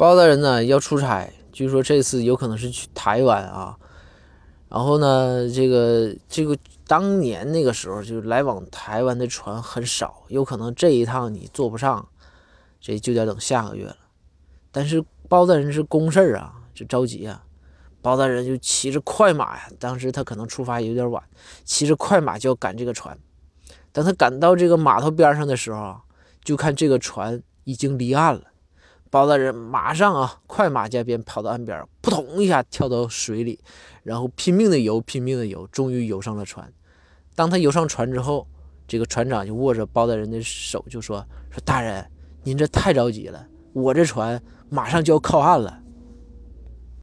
包大人呢要出差，据说这次有可能是去台湾啊。然后呢，这个这个当年那个时候，就来往台湾的船很少，有可能这一趟你坐不上，这就得等下个月了。但是包大人是公事儿啊，就着急啊。包大人就骑着快马呀，当时他可能出发有点晚，骑着快马就要赶这个船。等他赶到这个码头边上的时候，就看这个船已经离岸了。包大人马上啊，快马加鞭跑到岸边，扑通一下跳到水里，然后拼命的游，拼命的游，终于游上了船。当他游上船之后，这个船长就握着包大人的手，就说：“说大人，您这太着急了，我这船马上就要靠岸了。”